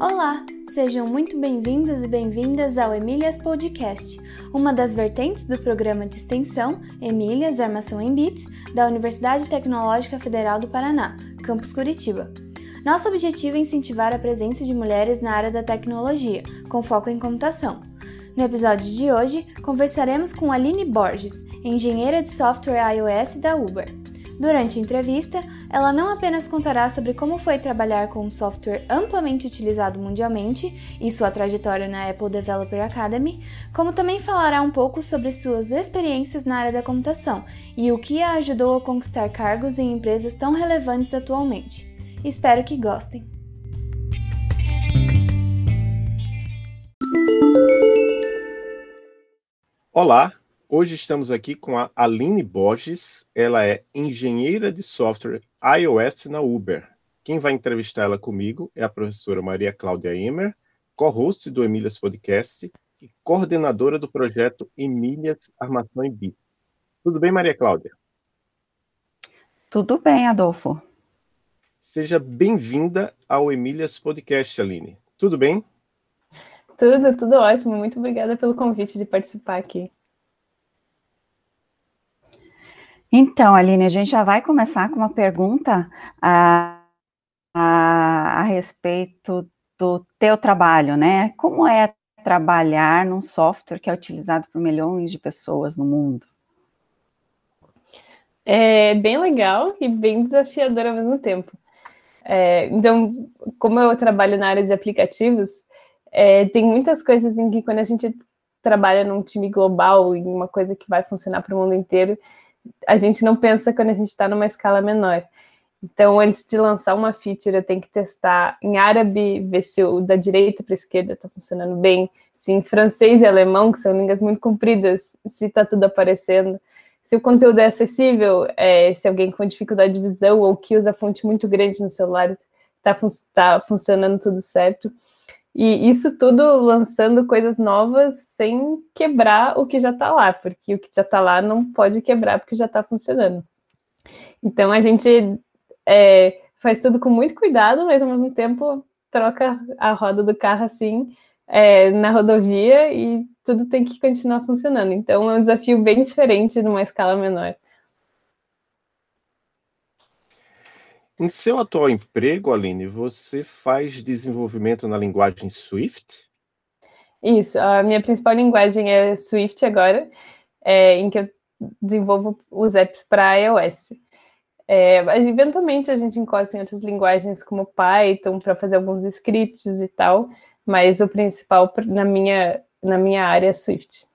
Olá, sejam muito bem-vindos e bem-vindas ao Emílias Podcast, uma das vertentes do programa de extensão Emílias Armação em Bits da Universidade Tecnológica Federal do Paraná, campus Curitiba. Nosso objetivo é incentivar a presença de mulheres na área da tecnologia, com foco em computação. No episódio de hoje, conversaremos com Aline Borges, engenheira de software iOS da Uber. Durante a entrevista, ela não apenas contará sobre como foi trabalhar com um software amplamente utilizado mundialmente e sua trajetória na Apple Developer Academy, como também falará um pouco sobre suas experiências na área da computação e o que a ajudou a conquistar cargos em empresas tão relevantes atualmente. Espero que gostem! Olá, Hoje estamos aqui com a Aline Borges, ela é engenheira de software iOS na Uber. Quem vai entrevistar ela comigo é a professora Maria Cláudia Emer, co-host do Emílias Podcast e coordenadora do projeto Emílias Armação em Bits. Tudo bem, Maria Cláudia? Tudo bem, Adolfo. Seja bem-vinda ao Emílias Podcast, Aline. Tudo bem? Tudo, tudo ótimo. Muito obrigada pelo convite de participar aqui. Então, Aline, a gente já vai começar com uma pergunta a, a, a respeito do teu trabalho, né? Como é trabalhar num software que é utilizado por milhões de pessoas no mundo? É bem legal e bem desafiador ao mesmo tempo. É, então, como eu trabalho na área de aplicativos, é, tem muitas coisas em que quando a gente trabalha num time global, em uma coisa que vai funcionar para o mundo inteiro, a gente não pensa quando a gente está numa escala menor. Então, antes de lançar uma feature, eu tenho que testar em árabe, ver se o da direita para a esquerda está funcionando bem, se em francês e alemão, que são línguas muito compridas, se está tudo aparecendo, se o conteúdo é acessível, é, se alguém com dificuldade de visão ou que usa fonte muito grande no celular está fun tá funcionando tudo certo. E isso tudo lançando coisas novas sem quebrar o que já está lá, porque o que já está lá não pode quebrar porque já está funcionando. Então a gente é, faz tudo com muito cuidado, mas ao mesmo tempo troca a roda do carro assim é, na rodovia e tudo tem que continuar funcionando. Então é um desafio bem diferente numa escala menor. Em seu atual emprego, Aline, você faz desenvolvimento na linguagem Swift? Isso, a minha principal linguagem é Swift agora, é, em que eu desenvolvo os apps para iOS. É, eventualmente a gente encosta em outras linguagens como Python para fazer alguns scripts e tal, mas o principal na minha, na minha área é Swift.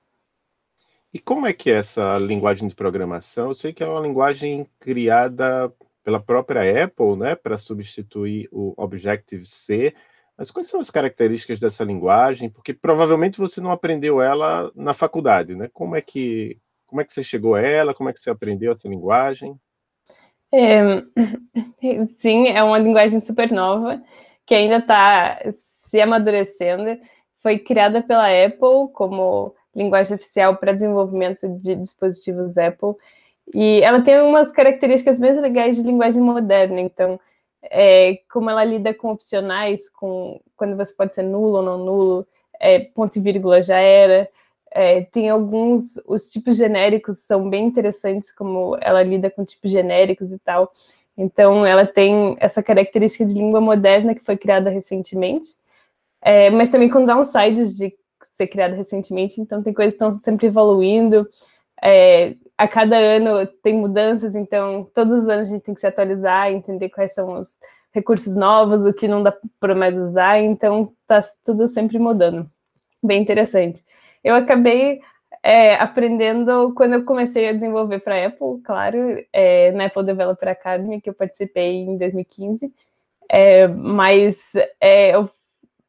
E como é que é essa linguagem de programação? Eu sei que é uma linguagem criada pela própria Apple, né, para substituir o Objective-C. Mas quais são as características dessa linguagem? Porque provavelmente você não aprendeu ela na faculdade, né? Como é que como é que você chegou a ela? Como é que você aprendeu essa linguagem? É, sim, é uma linguagem super nova que ainda está se amadurecendo. Foi criada pela Apple como linguagem oficial para desenvolvimento de dispositivos Apple e ela tem umas características bem legais de linguagem moderna, então, é, como ela lida com opcionais, com quando você pode ser nulo ou não nulo, é, ponto e vírgula já era. É, tem alguns, os tipos genéricos são bem interessantes, como ela lida com tipos genéricos e tal. Então, ela tem essa característica de língua moderna que foi criada recentemente, é, mas também com downsides de ser criada recentemente, então tem coisas que estão sempre evoluindo. É, a cada ano tem mudanças, então todos os anos a gente tem que se atualizar, entender quais são os recursos novos, o que não dá para mais usar, então tá tudo sempre mudando. Bem interessante. Eu acabei é, aprendendo quando eu comecei a desenvolver para Apple, claro, é, na Apple Developer Academy, que eu participei em 2015, é, mas é, eu,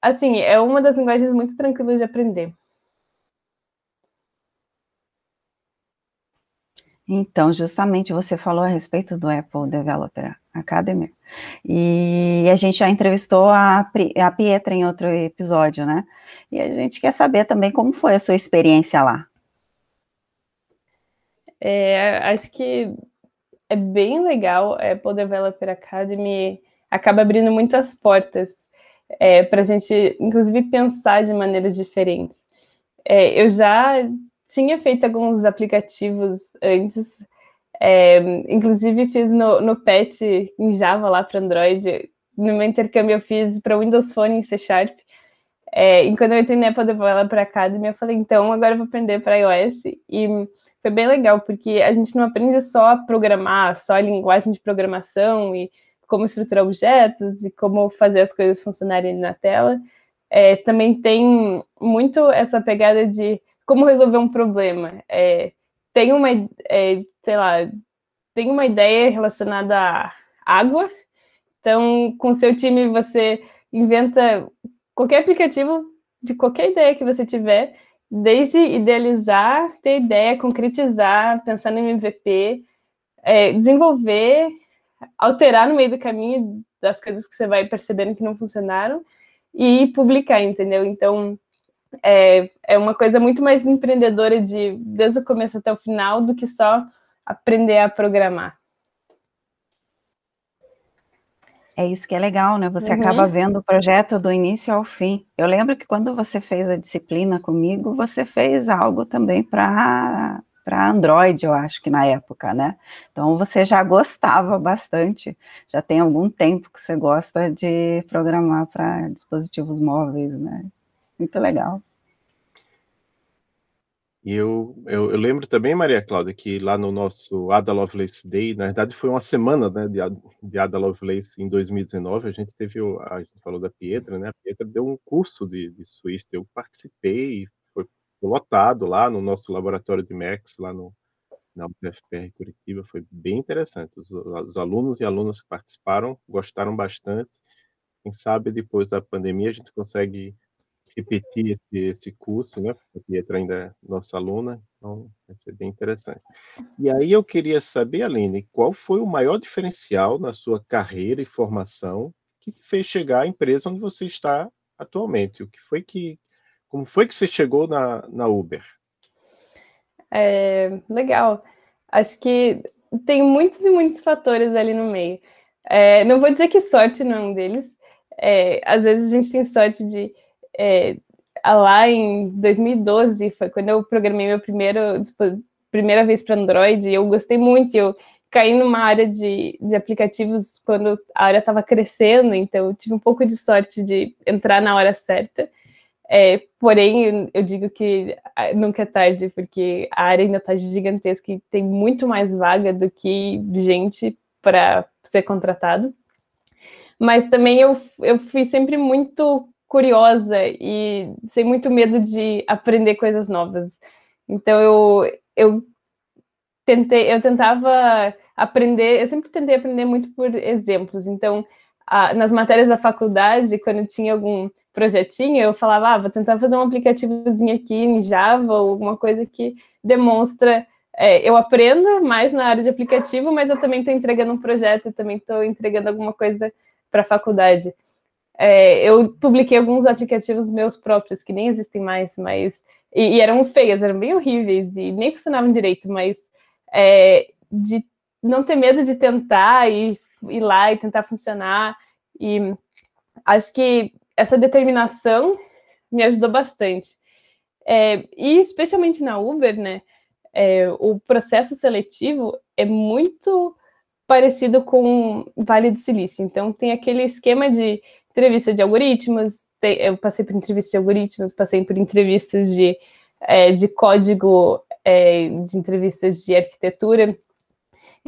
assim, é uma das linguagens muito tranquilas de aprender. Então, justamente você falou a respeito do Apple Developer Academy, e a gente já entrevistou a, a Pietra em outro episódio, né? E a gente quer saber também como foi a sua experiência lá. É, acho que é bem legal, a Apple Developer Academy acaba abrindo muitas portas. é, para a gente, inclusive, pensar de maneiras diferentes. É, eu já tinha feito alguns aplicativos antes, é, inclusive fiz no, no PET em Java lá para Android. No meu intercâmbio eu fiz para Windows Phone em C Sharp. É, e quando eu entrei na Apple Developer Academy, eu falei, então agora eu vou aprender para iOS. E foi bem legal, porque a gente não aprende só a programar, só a linguagem de programação e como estruturar objetos e como fazer as coisas funcionarem na tela. É, também tem muito essa pegada de como resolver um problema. É, tem uma, é, sei lá, tem uma ideia relacionada à água. Então, com seu time, você inventa qualquer aplicativo de qualquer ideia que você tiver, desde idealizar, ter ideia, concretizar, pensar no MVP, é, desenvolver, alterar no meio do caminho das coisas que você vai percebendo que não funcionaram e publicar, entendeu? Então, é, é uma coisa muito mais empreendedora de desde o começo até o final do que só aprender a programar. É isso que é legal, né? Você uhum. acaba vendo o projeto do início ao fim. Eu lembro que quando você fez a disciplina comigo, você fez algo também para para Android, eu acho que na época, né? Então você já gostava bastante, já tem algum tempo que você gosta de programar para dispositivos móveis, né? Muito legal. E eu, eu, eu, lembro também, Maria Cláudia, que lá no nosso Ada Lovelace Day, na verdade foi uma semana né, de, de Ada Lovelace em 2019, a gente teve, a gente falou da Pietra, né? A Pietra deu um curso de, de Swift, eu participei, foi lotado lá no nosso laboratório de Max, lá no, na UFPR Curitiba, foi bem interessante. Os, os alunos e alunas que participaram gostaram bastante. Quem sabe depois da pandemia a gente consegue repetir esse, esse curso, né? Porque a Pietra ainda é nossa aluna, então vai ser bem interessante. E aí eu queria saber, Aline, qual foi o maior diferencial na sua carreira e formação que te fez chegar à empresa onde você está atualmente? O que foi que, como foi que você chegou na, na Uber? É, legal. Acho que tem muitos e muitos fatores ali no meio. É, não vou dizer que sorte não é um deles. É, às vezes a gente tem sorte de é, lá em 2012, foi quando eu programei meu primeiro, primeira vez para Android, eu gostei muito, eu caí numa área de, de aplicativos quando a área estava crescendo, então eu tive um pouco de sorte de entrar na hora certa. É, porém, eu, digo que nunca é tarde, porque a área ainda está gigantesca e tem muito mais vaga do que gente para ser contratado. Mas também eu, eu fui sempre muito curiosa e sem muito medo de aprender coisas novas. Então eu, eu tentei, eu tentava aprender, eu sempre tentei aprender muito por exemplos. Então, a, nas matérias da faculdade, quando tinha algum projetinho, eu falava, ah, vou tentar fazer um aplicativozinho aqui em Java ou alguma coisa que demonstra é, eu aprendo mais na área de aplicativo, mas eu também estou entregando um projeto, também estou entregando alguma coisa para a faculdade. É, eu publiquei alguns aplicativos meus próprios, que nem existem mais, mas. E, e eram feios, eram bem horríveis e nem funcionavam direito, mas é, de não ter medo de tentar e ir lá e tentar funcionar. E acho que essa determinação me ajudou bastante. É, e especialmente na Uber, né? É, o processo seletivo é muito parecido com Vale do Silício. Então, tem aquele esquema de entrevista de algoritmos, eu passei por entrevistas de algoritmos, passei por entrevistas de, é, de código, é, de entrevistas de arquitetura.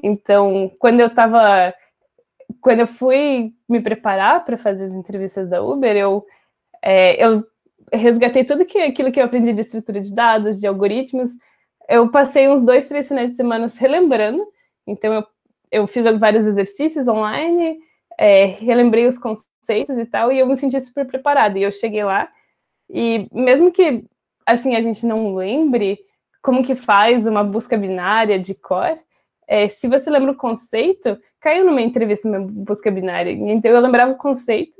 Então, quando eu estava, quando eu fui me preparar para fazer as entrevistas da Uber, eu, é, eu resgatei tudo que, aquilo que eu aprendi de estrutura de dados, de algoritmos. Eu passei uns dois, três finais de semana relembrando. Então, eu, eu fiz vários exercícios online, é, relembrei os conceitos e tal, e eu me senti super preparada. E eu cheguei lá, e mesmo que, assim, a gente não lembre como que faz uma busca binária de cor, é, se você lembra o conceito, caiu numa entrevista uma busca binária. Então, eu lembrava o conceito,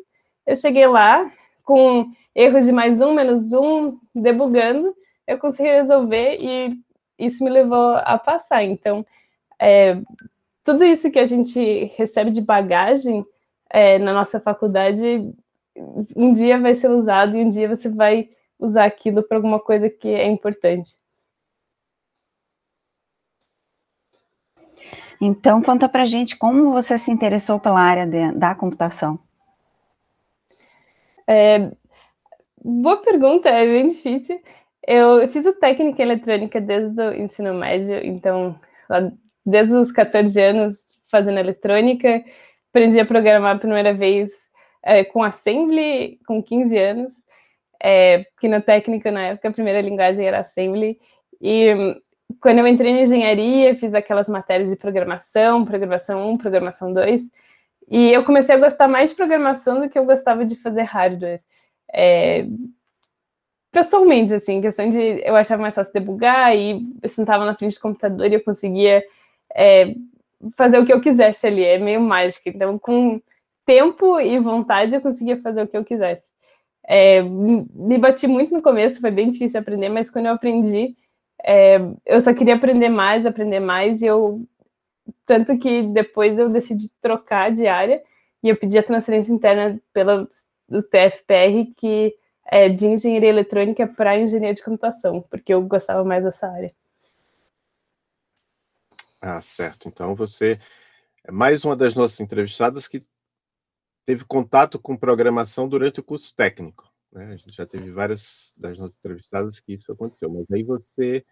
eu cheguei lá com erros de mais um, menos um, debugando, eu consegui resolver e isso me levou a passar. Então, é, tudo isso que a gente recebe de bagagem é, na nossa faculdade um dia vai ser usado e um dia você vai usar aquilo para alguma coisa que é importante. Então, conta para gente como você se interessou pela área de, da computação. É, boa pergunta, é bem difícil. Eu, eu fiz o técnica eletrônica desde o ensino médio, então, desde os 14 anos fazendo eletrônica, aprendi a programar a primeira vez é, com Assembly com 15 anos, é, porque na técnica, na época, a primeira linguagem era Assembly, e quando eu entrei na engenharia, fiz aquelas matérias de programação, programação 1, programação 2, e eu comecei a gostar mais de programação do que eu gostava de fazer hardware. É, pessoalmente, assim, questão de eu achava mais fácil debugar e eu sentava na frente do computador e eu conseguia é, fazer o que eu quisesse ali, é meio mágico. Então, com tempo e vontade, eu conseguia fazer o que eu quisesse. É, me bati muito no começo, foi bem difícil aprender, mas quando eu aprendi, é, eu só queria aprender mais, aprender mais, e eu. Tanto que depois eu decidi trocar de área e eu pedi a transferência interna pelo TFPR, que é de engenharia eletrônica para engenharia de computação, porque eu gostava mais dessa área. Ah, certo. Então você é mais uma das nossas entrevistadas que teve contato com programação durante o curso técnico. Né? A gente já teve várias das nossas entrevistadas que isso aconteceu, mas aí você,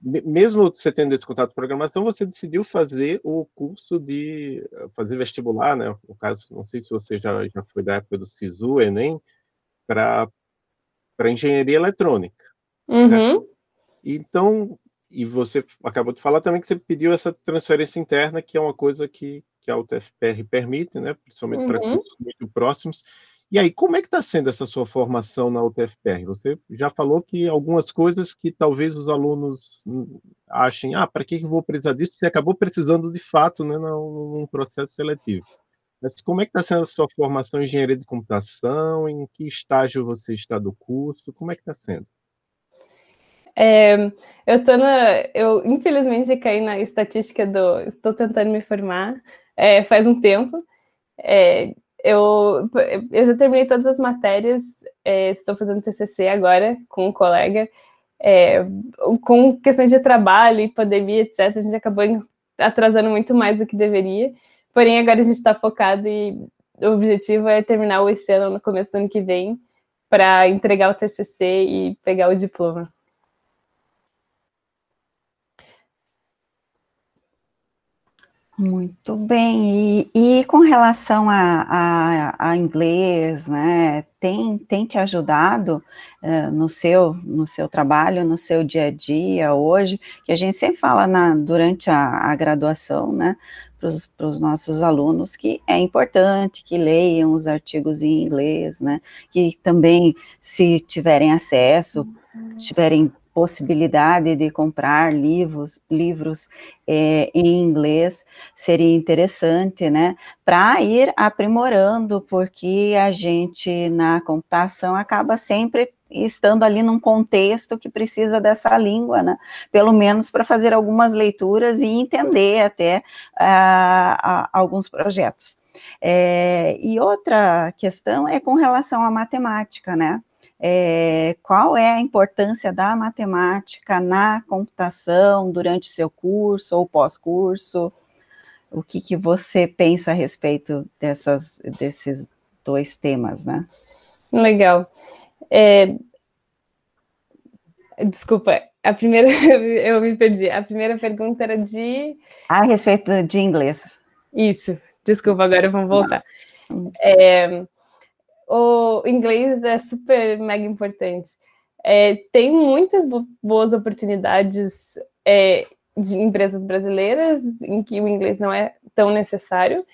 mesmo você tendo esse contato com programação, você decidiu fazer o curso de fazer vestibular, né? No caso, não sei se você já, já foi da época do SISU, Enem, para engenharia eletrônica. Uhum. Né? Então, e você acabou de falar também que você pediu essa transferência interna, que é uma coisa que, que a UTFPR permite, né? principalmente uhum. para cursos muito próximos. E aí, como é que está sendo essa sua formação na UTFPR? Você já falou que algumas coisas que talvez os alunos achem, ah, para que eu vou precisar disso? Você acabou precisando de fato né, num processo seletivo. Mas como é que está sendo a sua formação em engenharia de computação? Em que estágio você está do curso? Como é que está sendo? É, eu tô na. Eu, infelizmente, caí na estatística do. Estou tentando me formar é, faz um tempo. É, eu, eu já terminei todas as matérias, é, estou fazendo TCC agora com um colega. É, com questões de trabalho e pandemia, etc., a gente acabou atrasando muito mais do que deveria. Porém, agora a gente está focado e o objetivo é terminar o esse ano, no começo do ano que vem, para entregar o TCC e pegar o diploma. Muito bem. E, e com relação a, a, a, inglês, né? Tem, tem te ajudado uh, no, seu, no seu trabalho, no seu dia a dia hoje, que a gente sempre fala na, durante a, a graduação, né? Para os nossos alunos, que é importante que leiam os artigos em inglês, né? Que também, se tiverem acesso, tiverem possibilidade de comprar livros, livros é, em inglês seria interessante, né? Para ir aprimorando, porque a gente na computação acaba sempre estando ali num contexto que precisa dessa língua, né? Pelo menos para fazer algumas leituras e entender até uh, alguns projetos. É, e outra questão é com relação à matemática, né? É, qual é a importância da matemática na computação durante seu curso ou pós-curso? O que, que você pensa a respeito dessas, desses dois temas, né? Legal. É... Desculpa, a primeira eu me perdi. A primeira pergunta era de. A respeito de inglês. Isso, desculpa, agora vamos voltar. É, o inglês é super mega importante. É, tem muitas boas oportunidades é, de empresas brasileiras em que o inglês não é tão necessário.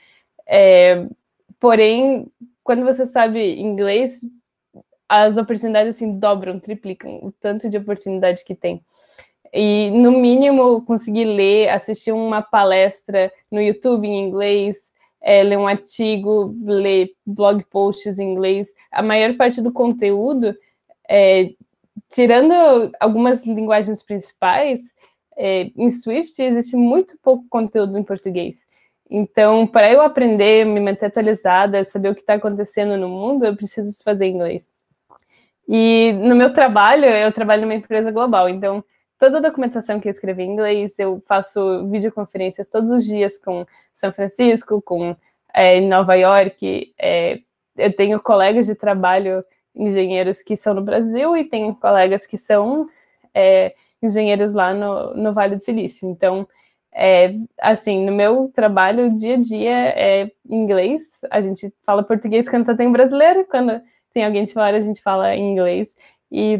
É, porém, quando você sabe inglês, as oportunidades assim dobram, triplicam o tanto de oportunidade que tem. E no mínimo conseguir ler, assistir uma palestra no YouTube em inglês, é, ler um artigo, ler blog posts em inglês. A maior parte do conteúdo, é, tirando algumas linguagens principais, é, em Swift existe muito pouco conteúdo em português. Então, para eu aprender, me manter atualizada, saber o que está acontecendo no mundo, eu preciso fazer inglês. E no meu trabalho, eu trabalho numa empresa global, então toda a documentação que eu escrevi em inglês, eu faço videoconferências todos os dias com São Francisco, com é, Nova York. É, eu tenho colegas de trabalho, engenheiros que são no Brasil, e tenho colegas que são é, engenheiros lá no, no Vale do Silício. Então, é, assim, no meu trabalho, dia a dia é inglês. A gente fala português quando só tem brasileiro, quando tem alguém de fora, a gente fala inglês. E,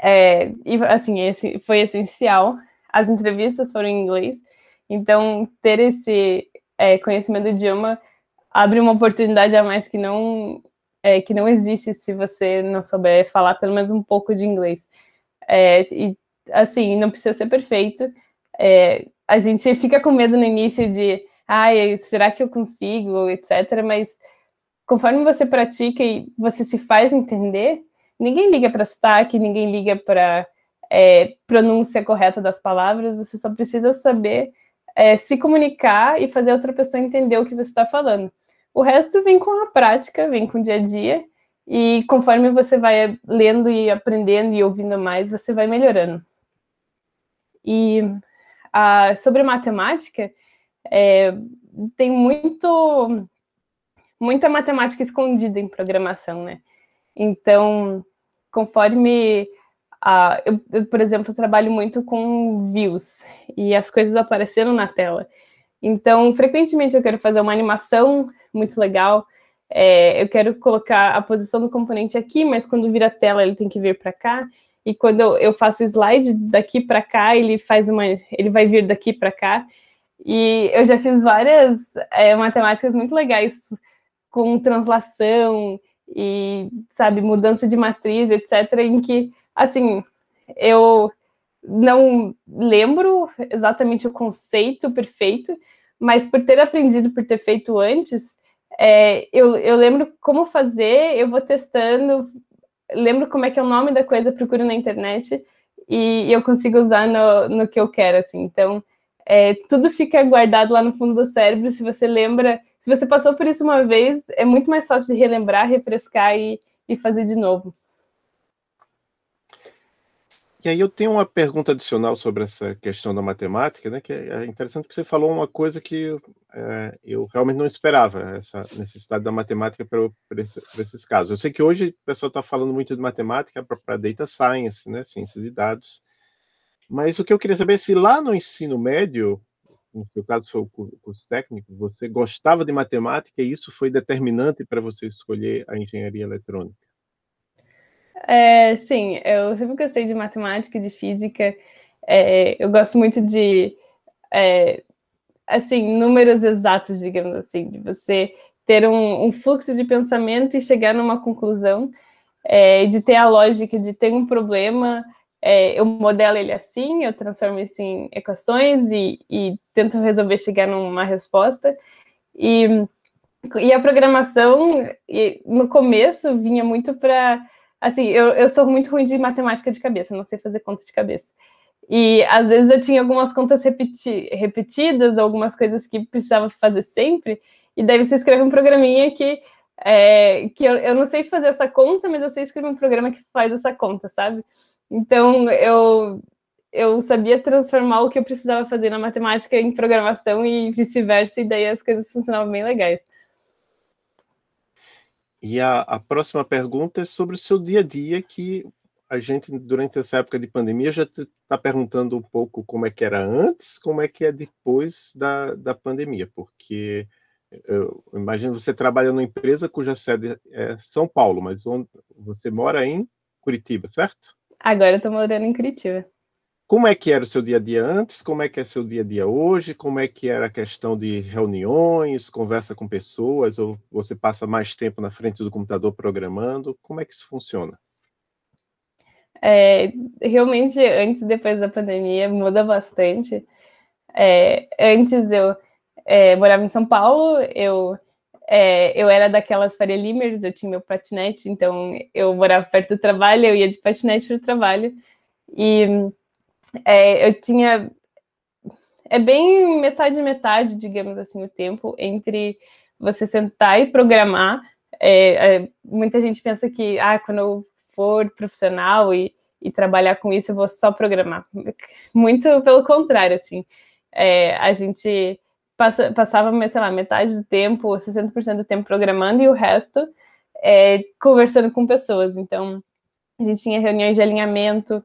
é, e assim, esse foi essencial. As entrevistas foram em inglês. Então, ter esse é, conhecimento do idioma abre uma oportunidade a mais que não é, que não existe se você não souber falar pelo menos um pouco de inglês. É, e assim, não precisa ser perfeito. É, a gente fica com medo no início de, ai, será que eu consigo, etc. Mas conforme você pratica e você se faz entender, ninguém liga para sotaque, ninguém liga para é, pronúncia correta das palavras. Você só precisa saber é, se comunicar e fazer a outra pessoa entender o que você está falando. O resto vem com a prática, vem com o dia a dia. E conforme você vai lendo e aprendendo e ouvindo mais, você vai melhorando. E a, sobre matemática, é, tem muito muita matemática escondida em programação, né? Então, conforme a, eu, eu, por exemplo, trabalho muito com views e as coisas apareceram na tela. Então, frequentemente eu quero fazer uma animação muito legal. É, eu quero colocar a posição do componente aqui, mas quando vira a tela ele tem que vir para cá e quando eu, faço o slide daqui para cá, ele faz uma, ele vai vir daqui para cá. E eu já fiz várias é, matemáticas muito legais com translação e, sabe, mudança de matriz, etc., em que, assim, eu não lembro exatamente o conceito perfeito, mas por ter aprendido, por ter feito antes, é, eu, eu lembro como fazer, eu vou testando, lembro como é que é o nome da coisa, procuro na internet e, eu consigo usar no, no que eu quero, assim. Então, é, tudo fica guardado lá no fundo do cérebro. Se você lembra, se você passou por isso uma vez, é muito mais fácil de relembrar, refrescar e, e fazer de novo. E aí eu tenho uma pergunta adicional sobre essa questão da matemática, né? Que é interessante que você falou uma coisa que é, eu realmente não esperava, essa necessidade da matemática para, esse, esses casos. Eu sei que hoje o pessoal está falando muito de matemática para data science, né? Ciência de dados. Mas o que eu queria saber é se lá no ensino médio, no seu caso foi o curso técnico, você gostava de matemática e isso foi determinante para você escolher a engenharia eletrônica. É, sim, eu sempre gostei de matemática, de física. É, eu gosto muito de, é, assim, números exatos, digamos assim, de você ter um, um fluxo de pensamento e chegar numa conclusão, é, de ter a lógica de ter um problema, é, eu modelo ele assim, eu transformo isso em equações e, e tento resolver chegar numa resposta. E, e a programação, e, no começo, vinha muito para assim, eu, eu sou muito ruim de matemática de cabeça, não sei fazer conta de cabeça. E às vezes eu tinha algumas contas repeti repetidas, algumas coisas que precisava fazer sempre, e daí você escreve um programinha que, é, que eu, eu não sei fazer essa conta, mas eu sei escrever um programa que faz essa conta, sabe? Então eu, eu sabia transformar o que eu precisava fazer na matemática em programação e vice-versa, e daí as coisas funcionavam bem legais. E a, a, próxima pergunta é sobre o seu dia a dia, que a gente, durante essa época de pandemia, já está perguntando um pouco como é que era antes, como é que é depois da, da pandemia, porque eu imagino você trabalha numa empresa cuja sede é São Paulo, mas onde você mora em Curitiba, certo? Agora eu estou morando em Curitiba. Como é que era o seu dia a dia antes? Como é que é seu dia a dia hoje? Como é que era a questão de reuniões, conversa com pessoas, ou você passa mais tempo na frente do computador programando? Como é que isso funciona? É, realmente, antes e depois da pandemia, muda bastante. É, antes eu é, morava em São Paulo, eu, é, eu era daquelas Faria Limers, eu tinha meu patinete, então eu morava perto do trabalho, eu ia de patinete para o trabalho. E é, eu tinha. é bem metade metade, digamos assim, o tempo entre você sentar e programar. É, é, muita gente pensa que, ah, quando eu for profissional e, e trabalhar com isso, eu vou só programar. Muito pelo contrário, assim. É, a gente passa, passava, sei lá, metade do tempo, 60% do tempo programando e o resto é, conversando com pessoas. Então, a gente tinha reuniões de alinhamento,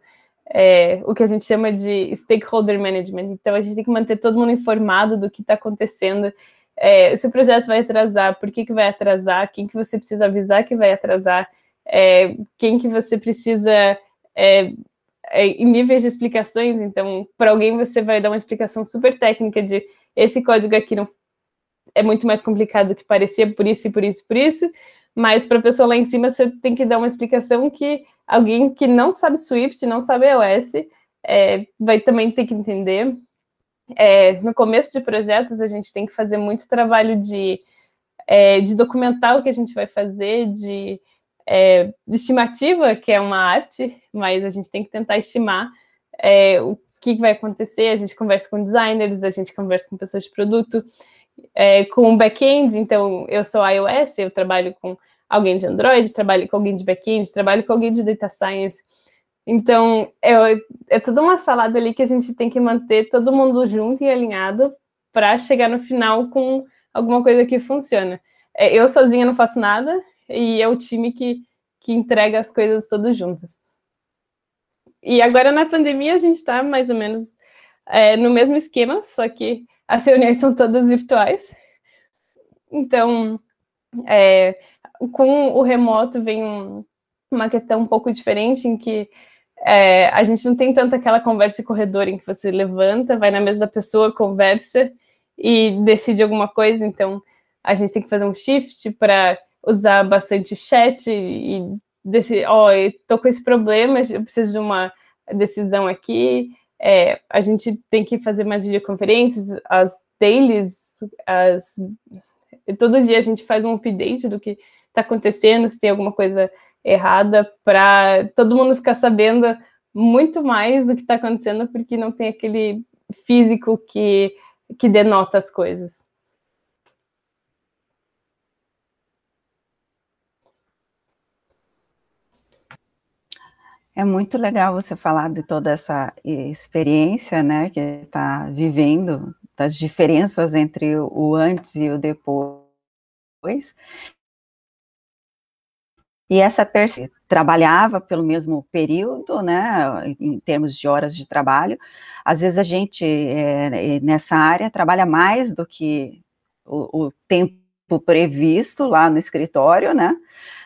é, o que a gente chama de stakeholder management. Então, a gente tem que manter todo mundo informado do que está acontecendo. É, se o projeto vai atrasar, por que, que vai atrasar, quem que você precisa avisar que vai atrasar, é, quem que você precisa é, em níveis de explicações. Então, para alguém você vai dar uma explicação super técnica de esse código aqui não é muito mais complicado do que parecia por isso por isso por isso. Mas para a pessoa lá em cima, você tem que dar uma explicação que alguém que não sabe Swift, não sabe iOS, é, vai também ter que entender. É, no começo de projetos, a gente tem que fazer muito trabalho de, é, de documentar o que a gente vai fazer, de, é, estimativa, que é uma arte, mas a gente tem que tentar estimar é, o que vai acontecer. A gente conversa com designers, a gente conversa com pessoas de produto, é, com back-end, então eu sou iOS, eu trabalho com alguém de Android, trabalho com alguém de back-end, trabalho com alguém de data science. Então, é, é toda uma salada ali que a gente tem que manter todo mundo junto e alinhado para chegar no final com alguma coisa que funciona. É, eu sozinha não faço nada e é o time que, que entrega as coisas todas juntas. E agora na pandemia a gente está mais ou menos é, no mesmo esquema, só que as reuniões são todas virtuais. Então, é, com o remoto vem um, uma questão um pouco diferente, em que é, a gente não tem tanto aquela conversa de corredor em que você levanta, vai na mesa da pessoa, conversa e decide alguma coisa. Então, a gente tem que fazer um shift para usar bastante chat e decidir, ó, oh, tô com esse problema, eu preciso de uma decisão aqui, é, a gente tem que fazer mais videoconferências, as dailies, as... todo dia a gente faz um update do que está acontecendo, se tem alguma coisa errada, para todo mundo ficar sabendo muito mais do que está acontecendo, porque não tem aquele físico que, que denota as coisas. É muito legal você falar de toda essa experiência, né, que está vivendo, das diferenças entre o antes e o depois. E essa trabalhava pelo mesmo período, né, em termos de horas de trabalho. Às vezes a gente, é, nessa área, trabalha mais do que o, o tempo previsto lá no escritório, né,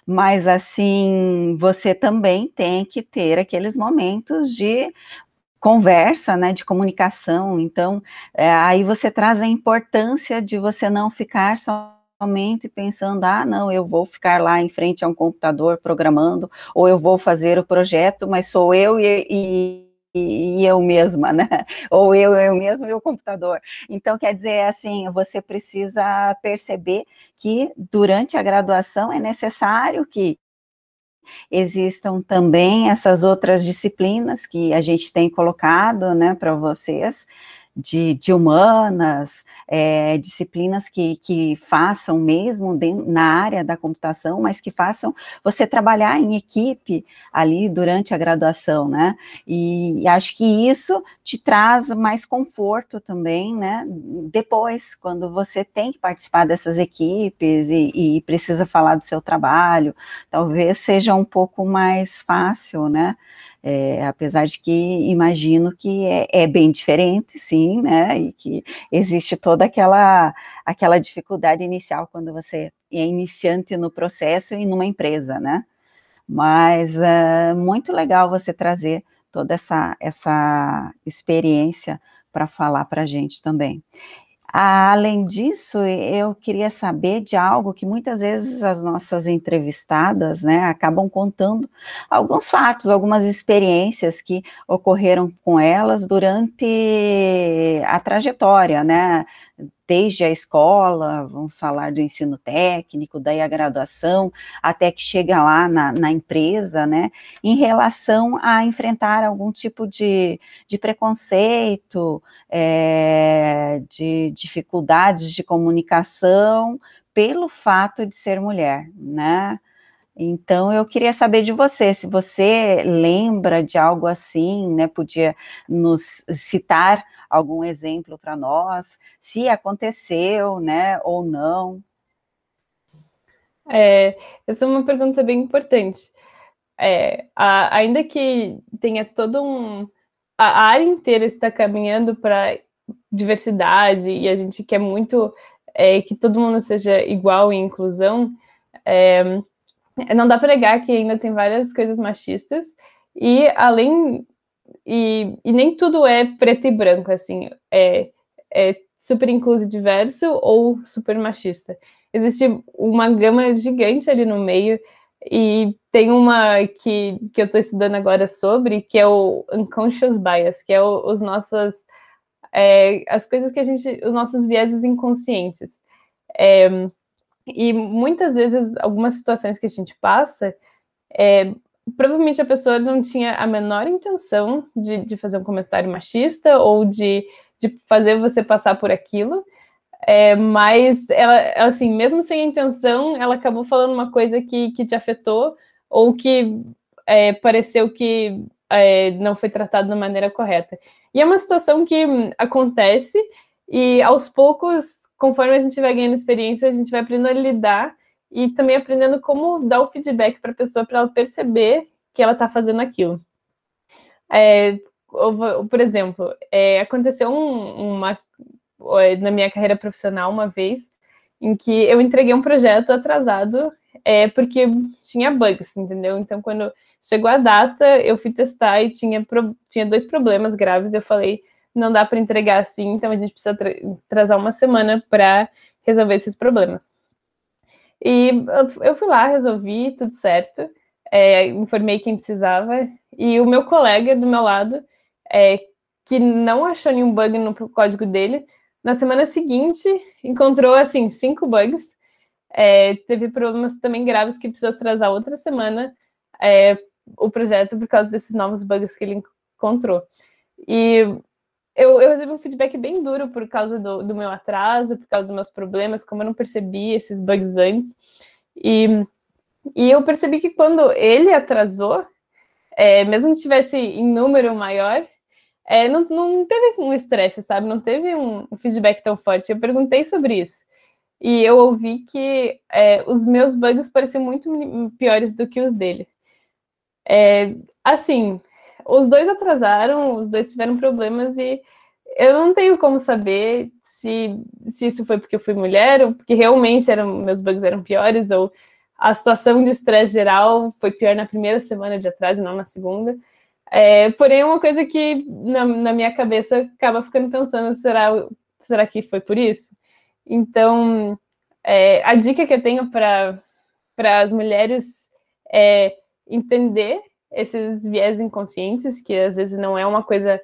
mas assim, você também tem que ter aqueles momentos de conversa, né, de comunicação. Então, é, aí você traz a importância de você não ficar somente pensando, ah, não, eu vou ficar lá em frente a um computador programando, ou eu vou fazer o projeto, mas sou eu e, e e eu mesma, né? Ou eu, eu mesmo e o computador. Então, quer dizer, assim, você precisa perceber que durante a graduação é necessário que existam também essas outras disciplinas que a gente tem colocado, né, para vocês, de, de humanas, é, disciplinas que, que façam mesmo de, na área da computação, mas que façam você trabalhar em equipe ali durante a graduação, né? E, e acho que isso te traz mais conforto também, né? Depois, quando você tem que participar dessas equipes e, e precisa falar do seu trabalho, talvez seja um pouco mais fácil, né? É, apesar de que imagino que é, é, bem diferente, sim, né, e que existe toda aquela, aquela dificuldade inicial quando você é iniciante no processo e numa empresa, né, mas é muito legal você trazer toda essa, essa experiência para falar para a gente também. Além disso, eu queria saber de algo que muitas vezes as nossas entrevistadas, né, acabam contando alguns fatos, algumas experiências que ocorreram com elas durante a trajetória, né, desde a escola, vamos falar do ensino técnico, daí a graduação, até que chega lá na, na empresa, né, em relação a enfrentar algum tipo de, de preconceito, é, de dificuldades de comunicação, pelo fato de ser mulher, né? Então, eu queria saber de você, se você lembra de algo assim, né? Podia nos citar algum exemplo para nós, se aconteceu, né, ou não. É, essa é uma pergunta bem importante. É, a, ainda que tenha todo um. A área inteira está caminhando para diversidade e a gente quer muito é, que todo mundo seja igual em inclusão, é, não dá para negar que ainda tem várias coisas machistas, e além. E, e nem tudo é preto e branco, assim, é, é super incluso e diverso ou super machista. Existe uma gama gigante ali no meio, e tem uma que, que eu estou estudando agora sobre, que é o unconscious bias, que é o, os nossos é, as coisas que a gente, os nossos vieses inconscientes. É, e muitas vezes, algumas situações que a gente passa, é, provavelmente a pessoa não tinha a menor intenção de, de fazer um comentário machista ou de, de fazer você passar por aquilo, é, mas ela, assim, mesmo sem intenção, ela acabou falando uma coisa que, que te afetou ou que é, pareceu que é, não foi tratado da maneira correta. E é uma situação que acontece e aos poucos conforme a gente vai ganhando experiência, a gente vai aprendendo a lidar e também aprendendo como dar o feedback para a pessoa para ela perceber que ela está fazendo aquilo. É, por exemplo, é, aconteceu um, uma na minha carreira profissional uma vez em que eu entreguei um projeto atrasado é, porque tinha bugs, entendeu? Então, quando chegou a data, eu fui testar e tinha, tinha dois problemas graves. Eu falei, não dá para entregar assim, então a gente precisa tra atrasar uma semana para resolver esses problemas. E eu fui lá, resolvi, tudo certo, é, informei quem precisava, e o meu colega do meu lado, é, que não achou nenhum bug no código dele, na semana seguinte encontrou, assim, cinco bugs, é, teve problemas também graves que precisou atrasar outra semana é, o projeto por causa desses novos bugs que ele encontrou. E eu, eu recebi um feedback bem duro por causa do, do, meu atraso, por causa dos meus problemas, como eu não percebi esses bugs antes. E, e eu percebi que quando ele atrasou, é, mesmo que tivesse em número maior, é, não, não teve um estresse, sabe? Não teve um, feedback tão forte. Eu perguntei sobre isso. E eu ouvi que é, os meus bugs pareciam muito piores do que os dele. É, assim, os dois atrasaram, os dois tiveram problemas e eu não tenho como saber se, se isso foi porque eu fui mulher ou porque realmente eram, meus bugs eram piores ou a situação de estresse geral foi pior na primeira semana de atraso e não na segunda. É, porém, é uma coisa que na, na, minha cabeça acaba ficando pensando: será, será que foi por isso? Então, é, a dica que eu tenho para as mulheres é entender esses viés inconscientes, que às vezes não é uma coisa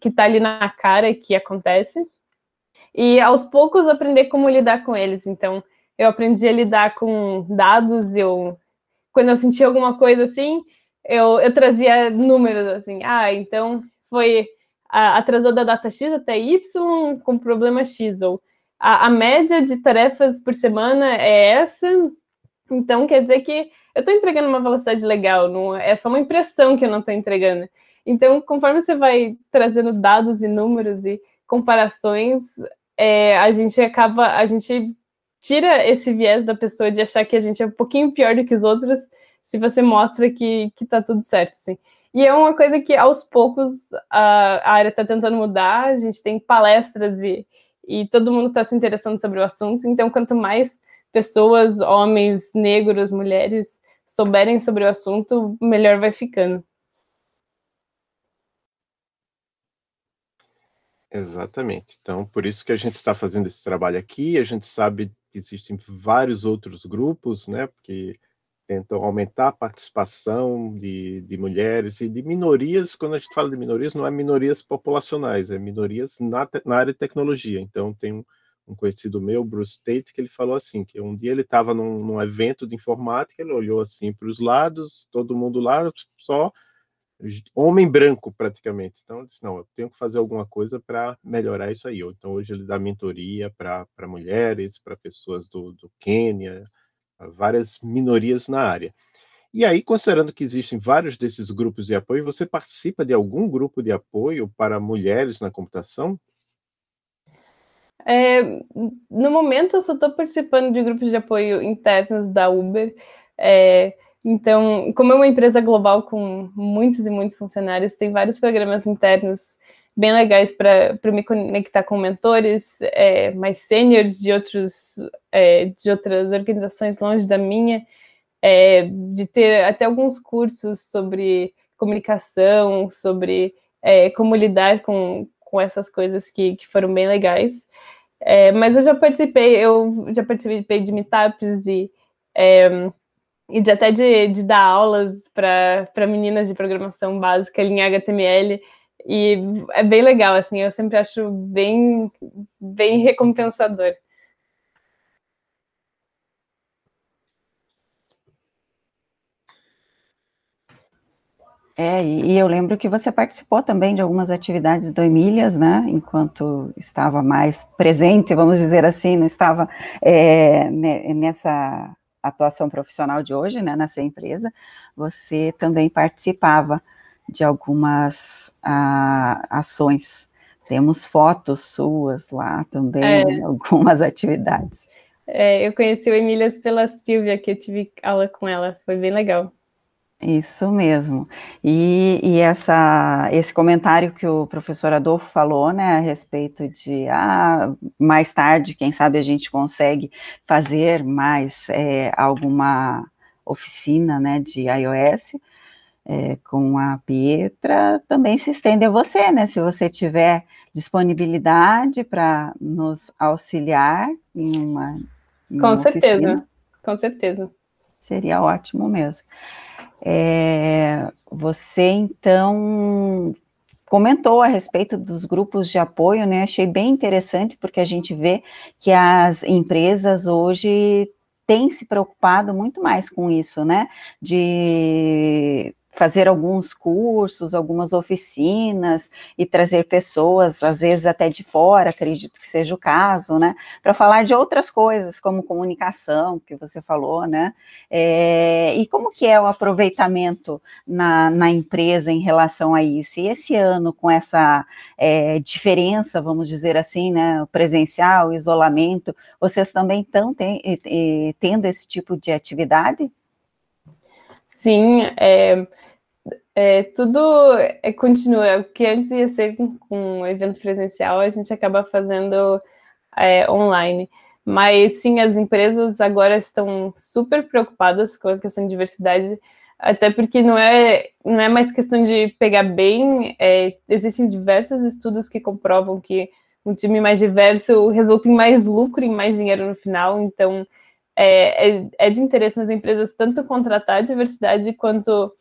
que está ali na cara que acontece, e aos poucos aprender como lidar com eles. Então, eu aprendi a lidar com dados, eu quando eu sentia alguma coisa assim, eu, eu trazia números assim, ah, então foi atrasou da data X até Y com problema X, ou a, a média de tarefas por semana é essa, então quer dizer que eu estou entregando uma velocidade legal, não é só uma impressão que eu não estou entregando. Então, conforme você vai trazendo dados e números e comparações, é, a gente acaba, a gente tira esse viés da pessoa de achar que a gente é um pouquinho pior do que os outros, se você mostra que, que tá tudo certo, assim. E é uma coisa que aos poucos a, a área está tentando mudar, a gente tem palestras e, e todo mundo está se interessando sobre o assunto, então quanto mais pessoas, homens, negros, mulheres, souberem sobre o assunto, melhor vai ficando. Exatamente. Então, por isso que a gente está fazendo esse trabalho aqui. A gente sabe que existem vários outros grupos, né, que tentam aumentar a participação de, de mulheres e de minorias. Quando a gente fala de minorias, não é minorias populacionais, é minorias na, na área de tecnologia. Então, tem um, um conhecido meu, Bruce Tate, que ele falou assim, que um dia ele estava num, num, evento de informática, ele olhou assim para os lados, todo mundo lá, só homem branco praticamente. Então, ele disse, não, eu tenho que fazer alguma coisa para melhorar isso aí. Então, hoje ele dá mentoria para mulheres, para pessoas do, do Quênia, várias minorias na área. E aí, considerando que existem vários desses grupos de apoio, você participa de algum grupo de apoio para mulheres na computação? É, no momento, eu só estou participando de grupos de apoio internos da Uber. É, então, como é uma empresa global com muitos e muitos funcionários, tem vários programas internos bem legais para me conectar com mentores é, mais sêniores de, outros, é, de outras organizações longe da minha, é, de ter até alguns cursos sobre comunicação, sobre é, como lidar com, com essas coisas que, que foram bem legais. É, mas eu já participei, eu já participei de meetups e, é, e de, até de, de dar aulas para meninas de programação básica em HTML. E é bem legal, assim, eu sempre acho bem, bem recompensador. É, e eu lembro que você participou também de algumas atividades do Emílias, né, enquanto estava mais presente, vamos dizer assim, não estava é, nessa atuação profissional de hoje, né, nessa empresa, você também participava de algumas a, ações. Temos fotos suas lá também, é. algumas atividades. É, eu conheci o Emílias pela Silvia, que eu tive aula com ela, foi bem legal. Isso mesmo. E, e, essa, esse comentário que o professor Adolfo falou, né, a respeito de, ah, mais tarde, quem sabe a gente consegue fazer mais é, alguma oficina, né, de iOS, é, com a Pietra, também se estende a você, né, se você tiver disponibilidade para nos auxiliar em uma, em com uma certeza, oficina, com certeza. Seria ótimo mesmo. É, você então comentou a respeito dos grupos de apoio, né? Achei bem interessante porque a gente vê que as empresas hoje têm se preocupado muito mais com isso, né? De fazer alguns cursos, algumas oficinas e trazer pessoas, às vezes até de fora, acredito que seja o caso, né, para falar de outras coisas, como comunicação, que você falou, né, é, e como que é o aproveitamento na, na, empresa em relação a isso, e esse ano com essa é, diferença, vamos dizer assim, né, presencial, isolamento, vocês também estão tendo esse tipo de atividade? Sim, é, é, tudo é, continua. O que antes ia ser com, um evento presencial, a gente acaba fazendo é, online. Mas sim, as empresas agora estão super preocupadas com a questão de diversidade, até porque não é, não é mais questão de pegar bem, é, existem diversos estudos que comprovam que um time mais diverso resulta em mais lucro e mais dinheiro no final, então é, é, é de interesse nas empresas tanto contratar diversidade quanto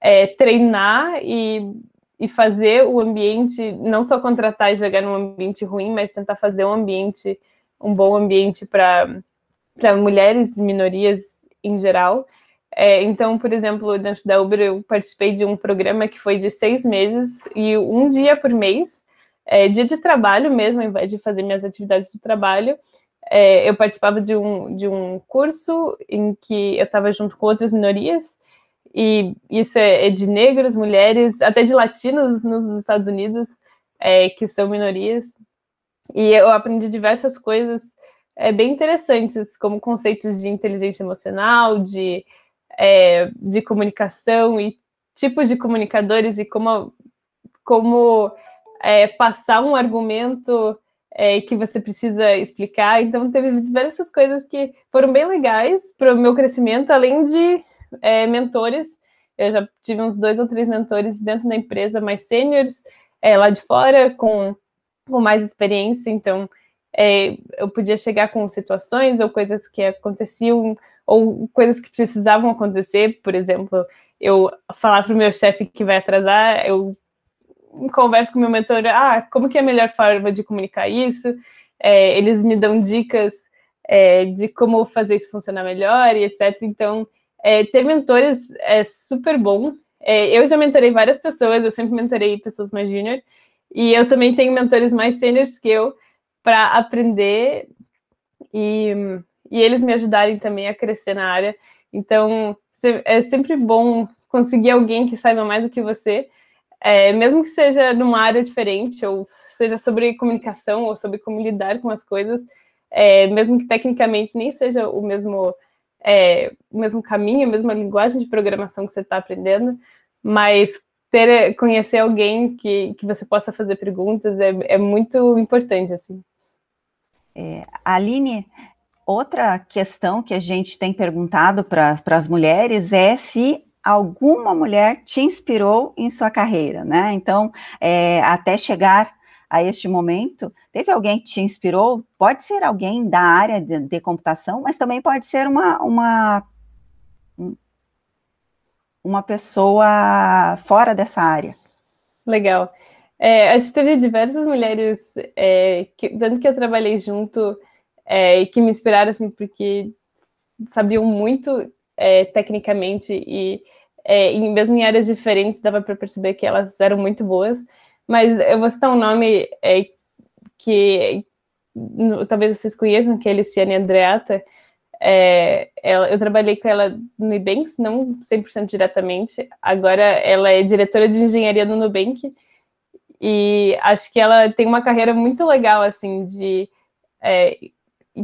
é, treinar e, e fazer o ambiente, não só contratar e jogar num ambiente ruim, mas tentar fazer um ambiente, um bom ambiente para mulheres minorias em geral. É, então, por exemplo, dentro da Uber, eu participei de um programa que foi de seis meses e um dia por mês, é, dia de trabalho mesmo, ao invés de fazer minhas atividades de trabalho, é, eu participava de um, de um curso em que eu estava junto com outras minorias e isso é, é, de negros, mulheres, até de latinos nos Estados Unidos, é, que são minorias. E eu aprendi diversas coisas é, bem interessantes, como conceitos de inteligência emocional, de, é, de comunicação e tipos de comunicadores e como, como é, passar um argumento é, que você precisa explicar. Então, teve diversas coisas que foram bem legais para o meu crescimento, além de é, mentores. Eu já tive uns dois ou três mentores dentro da empresa, mais sêniores, é, lá de fora, com, com mais experiência. Então, é, eu podia chegar com situações ou coisas que aconteciam, ou coisas que precisavam acontecer. Por exemplo, eu falar para o meu chefe que vai atrasar, eu converso com meu mentor, ah, como que é a melhor forma de comunicar isso? é, eles me dão dicas é, de como fazer isso funcionar melhor e etc. Então, é, ter mentores é super bom. É, eu já mentorei várias pessoas, eu sempre mentorei pessoas mais júnior, e eu também tenho mentores mais seniors que eu para aprender e, e eles me ajudarem também a crescer na área. Então, é sempre bom conseguir alguém que saiba mais do que você, é, mesmo que seja numa área diferente, ou seja sobre comunicação, ou sobre como lidar com as coisas, é, mesmo que tecnicamente nem seja o mesmo, é, o mesmo caminho, a mesma linguagem de programação que você está aprendendo, mas ter, conhecer alguém que, que você possa fazer perguntas é, é muito importante, assim. É, Aline, outra questão que a gente tem perguntado para as mulheres é se alguma mulher te inspirou em sua carreira, né? Então, é, até chegar a este momento, teve alguém que te inspirou? Pode ser alguém da área de, de computação, mas também pode ser uma, uma, uma pessoa fora dessa área. Legal. É, a gente teve diversas mulheres, é, que, tanto que eu trabalhei junto, é, que me inspiraram, assim, porque sabiam muito é, tecnicamente e é, em, mesmo em áreas diferentes dava para perceber que elas eram muito boas. Mas eu vou citar um nome é, que no, talvez vocês conheçam, que é Luciane Andreata. É, ela, eu trabalhei com ela no Nubank, não 100% diretamente. Agora ela é diretora de engenharia no Nubank. E acho que ela tem uma carreira muito legal, assim, de... É,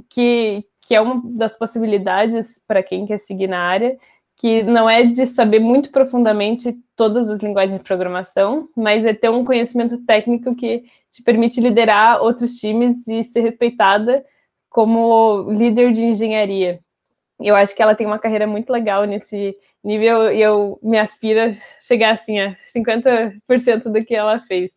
que, que é uma das possibilidades para quem quer seguir na área, que não é de saber muito profundamente todas as linguagens de programação, mas é ter um conhecimento técnico que te permite liderar outros times e ser respeitada como líder de engenharia. Eu acho que ela tem uma carreira muito legal nesse nível e eu me aspiro a chegar assim a 50% do que ela fez.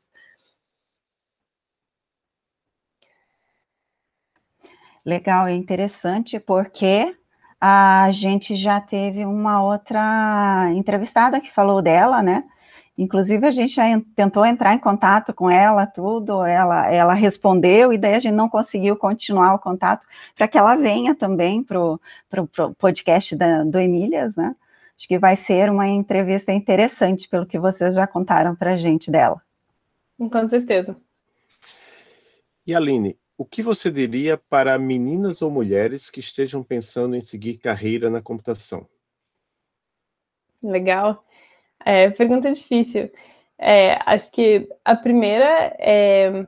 Legal, é interessante porque a gente já teve uma outra entrevistada que falou dela, né? Inclusive, a gente já tentou entrar em contato com ela, tudo, ela, ela respondeu, e daí a gente não conseguiu continuar o contato para que ela venha também para o podcast da, do Emílias, né? Acho que vai ser uma entrevista interessante, pelo que vocês já contaram para a gente dela. Com certeza. E Aline, o que você diria para meninas ou mulheres que estejam pensando em seguir carreira na computação? Legal. É, pergunta difícil. É, acho que a primeira é,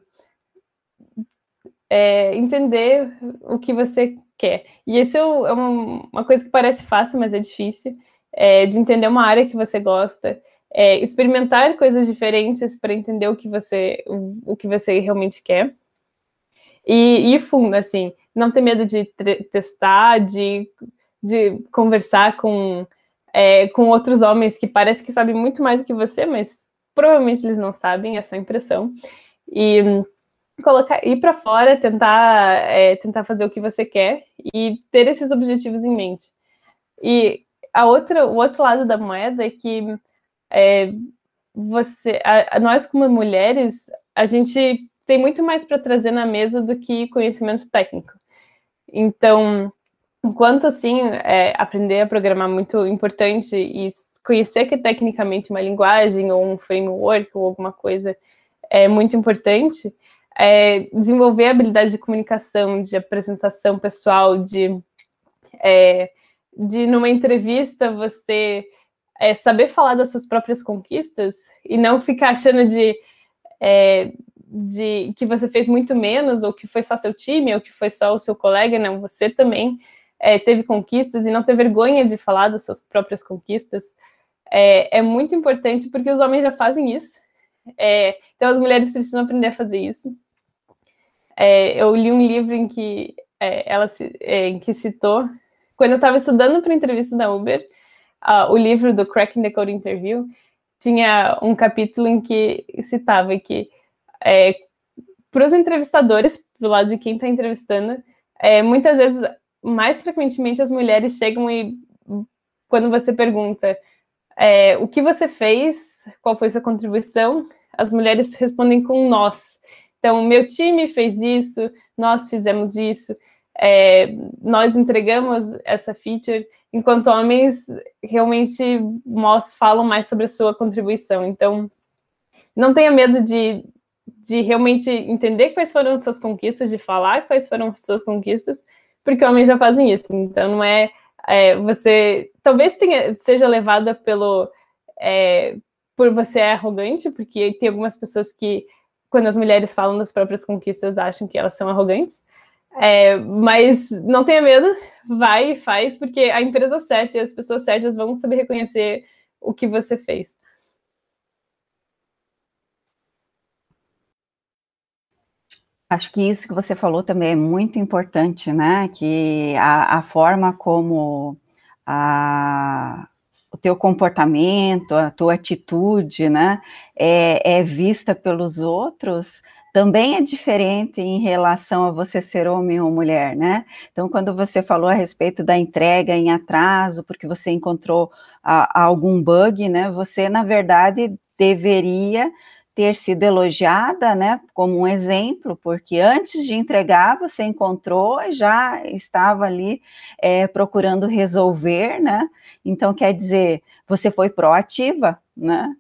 é, entender o que você quer. E isso é uma, uma coisa que parece fácil, mas é difícil. É, de entender uma área que você gosta, é, experimentar coisas diferentes para entender o que você o, o que você realmente quer e ir fundo, assim, não ter medo de testar, de, de conversar com, é, com outros homens que parece que sabem muito mais do que você, mas provavelmente eles não sabem, essa é impressão. E colocar, ir para fora, tentar, é, tentar fazer o que você quer e ter esses objetivos em mente. E a outra, o outro lado da moeda é que é, você, a, a nós como mulheres, a gente tem muito mais para trazer na mesa do que conhecimento técnico. Então, enquanto assim, é, aprender a programar é muito importante e conhecer que tecnicamente uma linguagem ou um framework ou alguma coisa é muito importante, é, desenvolver habilidades de comunicação, de apresentação pessoal, de, é, de numa entrevista você é, saber falar das suas próprias conquistas e não ficar achando de é, de que você fez muito menos, ou que foi só seu time, ou que foi só o seu colega, não, você também é, teve conquistas e não ter vergonha de falar das suas próprias conquistas é, é muito importante porque os homens já fazem isso. É, então as mulheres precisam aprender a fazer isso. É, eu li um livro em que é, ela é, em que citou quando eu estava estudando para entrevista da Uber, uh, o livro do Cracking the Code Interview tinha um capítulo em que citava que é, para os entrevistadores, do lado de quem está entrevistando, é, muitas vezes, mais frequentemente, as mulheres chegam e, quando você pergunta é, o que você fez, qual foi sua contribuição, as mulheres respondem com nós. Então, meu time fez isso, nós fizemos isso, é, nós entregamos essa feature, enquanto homens realmente falam mais sobre a sua contribuição. Então, não tenha medo de, de realmente entender quais foram as suas conquistas, de falar quais foram as suas conquistas, porque homens já fazem isso. Então, não é, é você. Talvez tenha, seja levada pelo. É, por você é arrogante, porque tem algumas pessoas que, quando as mulheres falam das próprias conquistas, acham que elas são arrogantes. É, mas não tenha medo, vai e faz, porque a empresa certa e as pessoas certas vão saber reconhecer o que você fez. Acho que isso que você falou também é muito importante, né? Que a, a forma como a, o teu comportamento, a tua atitude, né, é, é vista pelos outros, também é diferente em relação a você ser homem ou mulher, né? Então, quando você falou a respeito da entrega em atraso, porque você encontrou a, algum bug, né? Você, na verdade, deveria ter sido elogiada, né, como um exemplo, porque antes de entregar você encontrou já estava ali é, procurando resolver, né? Então quer dizer, você foi proativa, né?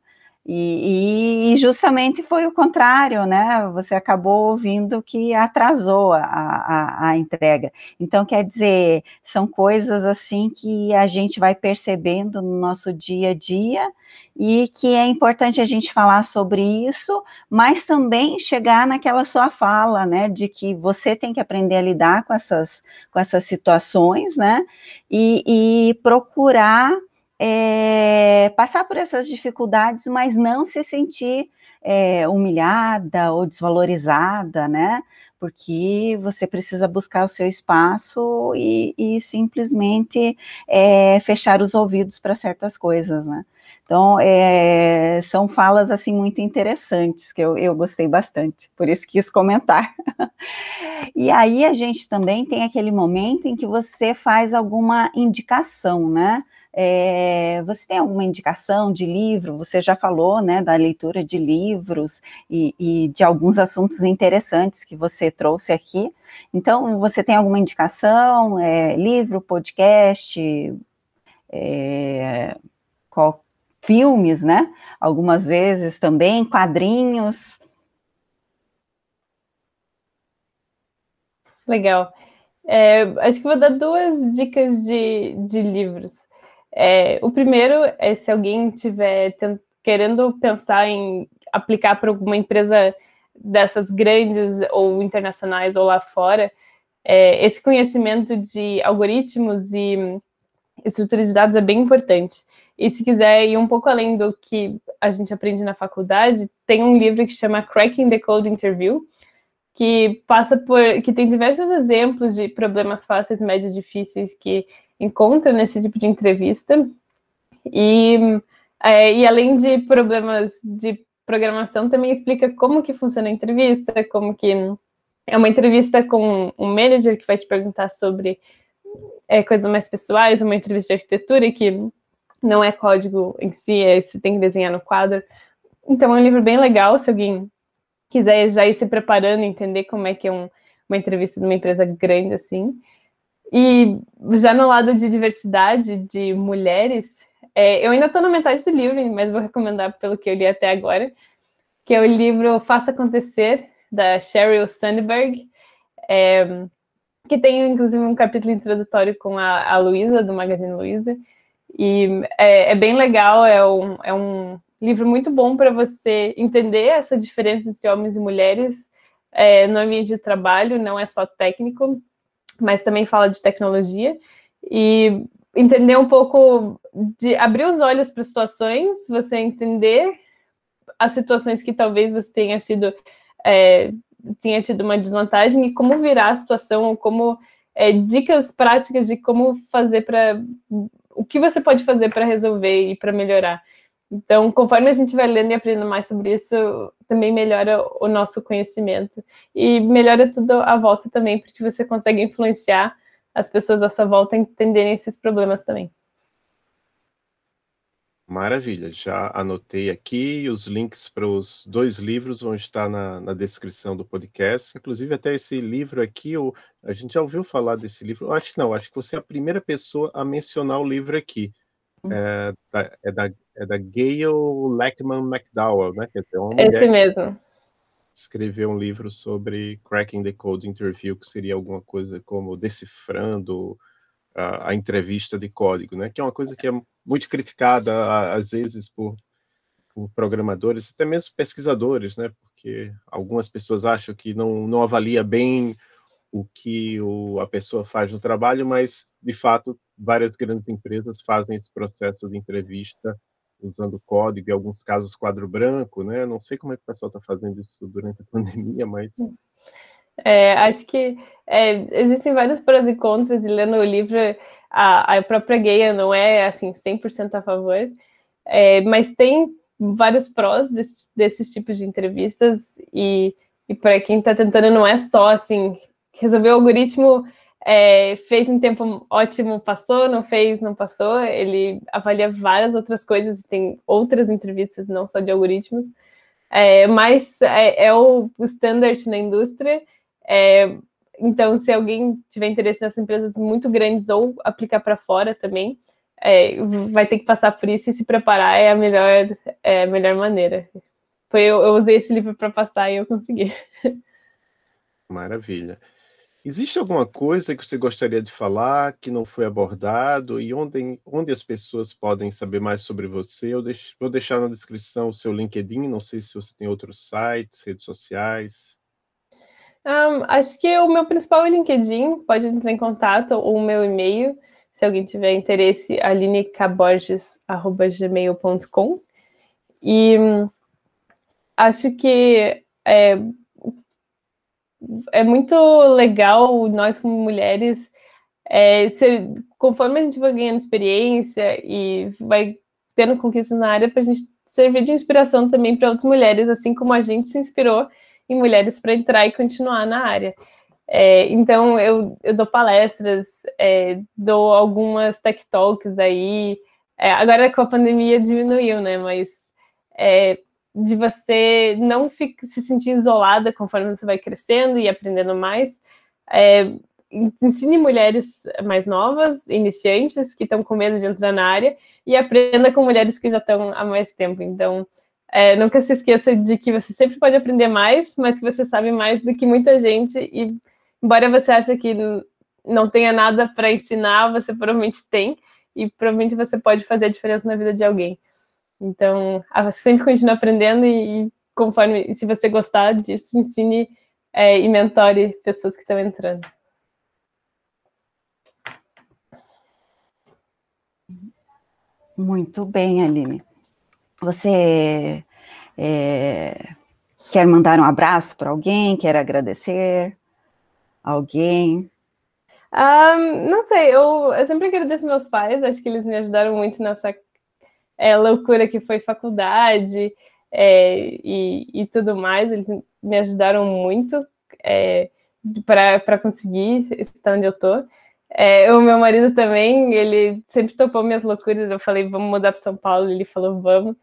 E, e, justamente foi o contrário, né? Você acabou ouvindo que atrasou a, a, a, entrega. Então, quer dizer, são coisas assim que a gente vai percebendo no nosso dia a dia e que é importante a gente falar sobre isso, mas também chegar naquela sua fala, né? De que você tem que aprender a lidar com essas, com essas situações, né? e, e procurar é, passar por essas dificuldades, mas não se sentir é, humilhada ou desvalorizada, né? Porque você precisa buscar o seu espaço e, e simplesmente é, fechar os ouvidos para certas coisas, né? Então, é, são falas, assim, muito interessantes, que eu, eu gostei bastante, por isso quis comentar. e aí, a gente também tem aquele momento em que você faz alguma indicação, né? É, você tem alguma indicação de livro? Você já falou, né, da leitura de livros e, e, de alguns assuntos interessantes que você trouxe aqui. Então, você tem alguma indicação? É, livro, podcast, é, qual, filmes, né? Algumas vezes também, quadrinhos. Legal. É, acho que vou dar duas dicas de, de livros. É, o primeiro é se alguém tiver querendo pensar em aplicar para alguma empresa dessas grandes ou internacionais ou lá fora, é, esse conhecimento de algoritmos e estruturas de dados é bem importante. E se quiser ir um pouco além do que a gente aprende na faculdade, tem um livro que chama Cracking the Code Interview, que passa por que tem diversos exemplos de problemas fáceis, médios, difíceis que encontra nesse tipo de entrevista. E, é, e além de problemas de programação, também explica como que funciona a entrevista, como que é uma entrevista com um manager que vai te perguntar sobre é, coisas mais pessoais, uma entrevista de arquitetura que não é código em si, é você tem que desenhar no quadro. Então é um livro bem legal, se alguém quiser já ir se preparando, entender como é que é um, uma entrevista de uma empresa grande assim. E já no lado de diversidade de mulheres, é, eu ainda estou na metade do livro, mas vou recomendar pelo que eu li até agora, que é o livro Faça Acontecer, da Sheryl Sandberg, é, que tem inclusive um capítulo introdutório com a, a Luísa, do Magazine Luiza, e é, é, bem legal, é um, é um livro muito bom para você entender essa diferença entre homens e mulheres é, no ambiente de trabalho, não é só técnico, mas também fala de tecnologia e entender um pouco de abrir os olhos para situações, você entender as situações que talvez você tenha sido é, tenha tido uma desvantagem e como virar a situação, como é, dicas práticas de como fazer para o que você pode fazer para resolver e para melhorar. Então, conforme a gente vai lendo e aprendendo mais sobre isso, também melhora o nosso conhecimento. E melhora tudo à volta também, porque você consegue influenciar as pessoas à sua volta a entenderem esses problemas também. Maravilha, já anotei aqui. Os links para os dois livros vão estar na, na, descrição do podcast. Inclusive, até esse livro aqui, o, a gente já ouviu falar desse livro. Eu acho que não, acho que você é a primeira pessoa a mencionar o livro aqui. Hum. É da, é da, é da Gail Lackman McDowell, né? Quer dizer, uma esse mesmo. Escreveu um livro sobre Cracking the Code Interview, que seria alguma coisa como decifrando a, a entrevista de código, né? Que é uma coisa que é muito criticada às vezes por, por programadores, até mesmo pesquisadores, né? Porque algumas pessoas acham que não, não avalia bem o que o, a pessoa faz no trabalho, mas de fato várias grandes empresas fazem esse processo de entrevista usando código, em alguns casos quadro branco, né? Não sei como é que o pessoal está fazendo isso durante a pandemia, mas é, acho que é, existem vários prós e contras, e lendo o livro, a, a própria Gaia não é assim 100% a favor, é, mas tem vários prós desse, desses tipos de entrevistas, e, e para quem está tentando, não é só assim, resolver o algoritmo, é, fez em tempo ótimo, passou, não fez, não passou, ele avalia várias outras coisas, tem outras entrevistas, não só de algoritmos, é, mas é, é o standard na indústria, é, então, se alguém tiver interesse nessas empresas muito grandes ou aplicar para fora também, é, vai ter que passar por isso e se preparar é a melhor, é a melhor maneira. Foi eu, eu usei esse livro para passar e eu consegui. Maravilha. Existe alguma coisa que você gostaria de falar que não foi abordado e onde, onde as pessoas podem saber mais sobre você? Eu deixo, vou deixar na descrição o seu LinkedIn, não sei se você tem outros sites, redes sociais. Um, acho que o meu principal é o LinkedIn, pode entrar em contato, ou o meu e-mail, se alguém tiver interesse, alinecaborges.gmail.com. E um, acho que é, é muito legal nós, como mulheres, é, ser, conforme a gente vai ganhando experiência e vai tendo conquistas na área, para a gente servir de inspiração também para outras mulheres, assim como a gente se inspirou em mulheres para entrar e continuar na área. É, então, eu, eu, dou palestras, é, dou algumas tech talks aí. É, agora com a pandemia diminuiu, né? Mas é, de você não fique, se sentir isolada conforme você vai crescendo e aprendendo mais. É, ensine mulheres mais novas, iniciantes, que estão com medo de entrar na área, e aprenda com mulheres que já estão há mais tempo. Então, é, nunca se esqueça de que você sempre pode aprender mais, mas que você sabe mais do que muita gente. E embora você ache que não tenha nada para ensinar, você provavelmente tem, e provavelmente você pode fazer a diferença na vida de alguém. Então, sempre continue aprendendo e, conforme, se você gostar disso, ensine é, e mentore pessoas que estão entrando. Muito bem, Aline. Você é, quer mandar um abraço para alguém? Quer agradecer alguém? Um, não sei, eu, eu, sempre agradeço meus pais, acho que eles me ajudaram muito nessa é, loucura que foi faculdade é, e, e, tudo mais, eles me ajudaram muito é, para conseguir estar onde eu estou. É, o meu marido também, ele sempre topou minhas loucuras. Eu falei, vamos mudar para São Paulo. Ele falou, vamos.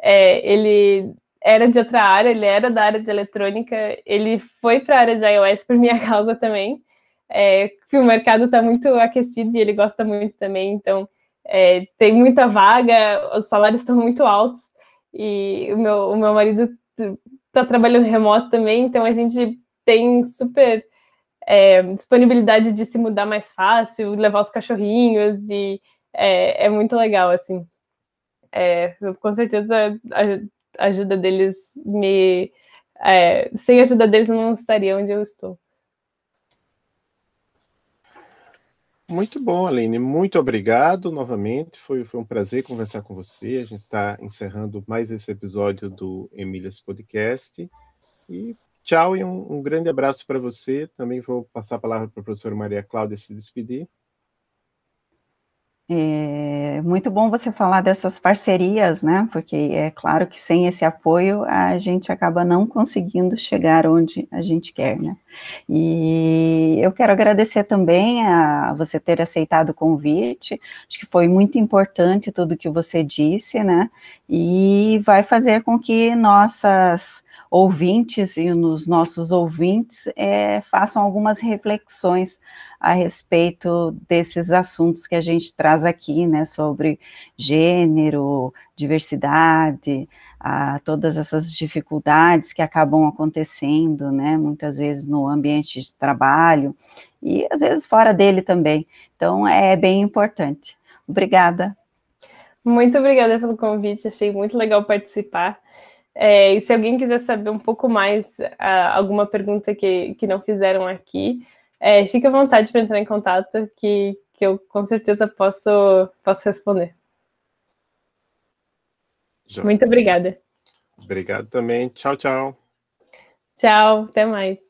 É, ele era de outra área, ele era da área de eletrônica. Ele foi para a área de iOS por minha causa também. É, que o mercado está muito aquecido e ele gosta muito também. Então, é, tem muita vaga, os salários estão muito altos. E o meu, o meu marido está trabalhando remoto também, então a gente tem super é, disponibilidade de se mudar mais fácil, levar os cachorrinhos e é, é muito legal, assim. É, com certeza a ajuda deles me. É, sem a ajuda deles eu não estaria onde eu estou. Muito bom, Aline. Muito obrigado novamente. Foi, foi um prazer conversar com você. A gente está encerrando mais esse episódio do Emílias Podcast. E Tchau e um, um grande abraço para você. Também vou passar a palavra para a professora Maria Cláudia se despedir. É muito bom você falar dessas parcerias, né? Porque é claro que sem esse apoio a gente acaba não conseguindo chegar onde a gente quer, né? E eu quero agradecer também a você ter aceitado o convite. Acho que foi muito importante tudo que você disse, né? E vai fazer com que nossas ouvintes e nos nossos ouvintes é, façam algumas reflexões a respeito desses assuntos que a gente traz aqui, né, sobre gênero, diversidade, a, todas essas dificuldades que acabam acontecendo, né, muitas vezes no ambiente de trabalho e às vezes fora dele também. Então é bem importante. Obrigada. Muito obrigada pelo convite, achei muito legal participar. É, e se alguém quiser saber um pouco mais, uh, alguma pergunta que, que não fizeram aqui, é, fique à vontade para entrar em contato, que, que eu com certeza posso, posso responder. Já. Muito obrigada. Obrigado também. Tchau, tchau. Tchau, até mais.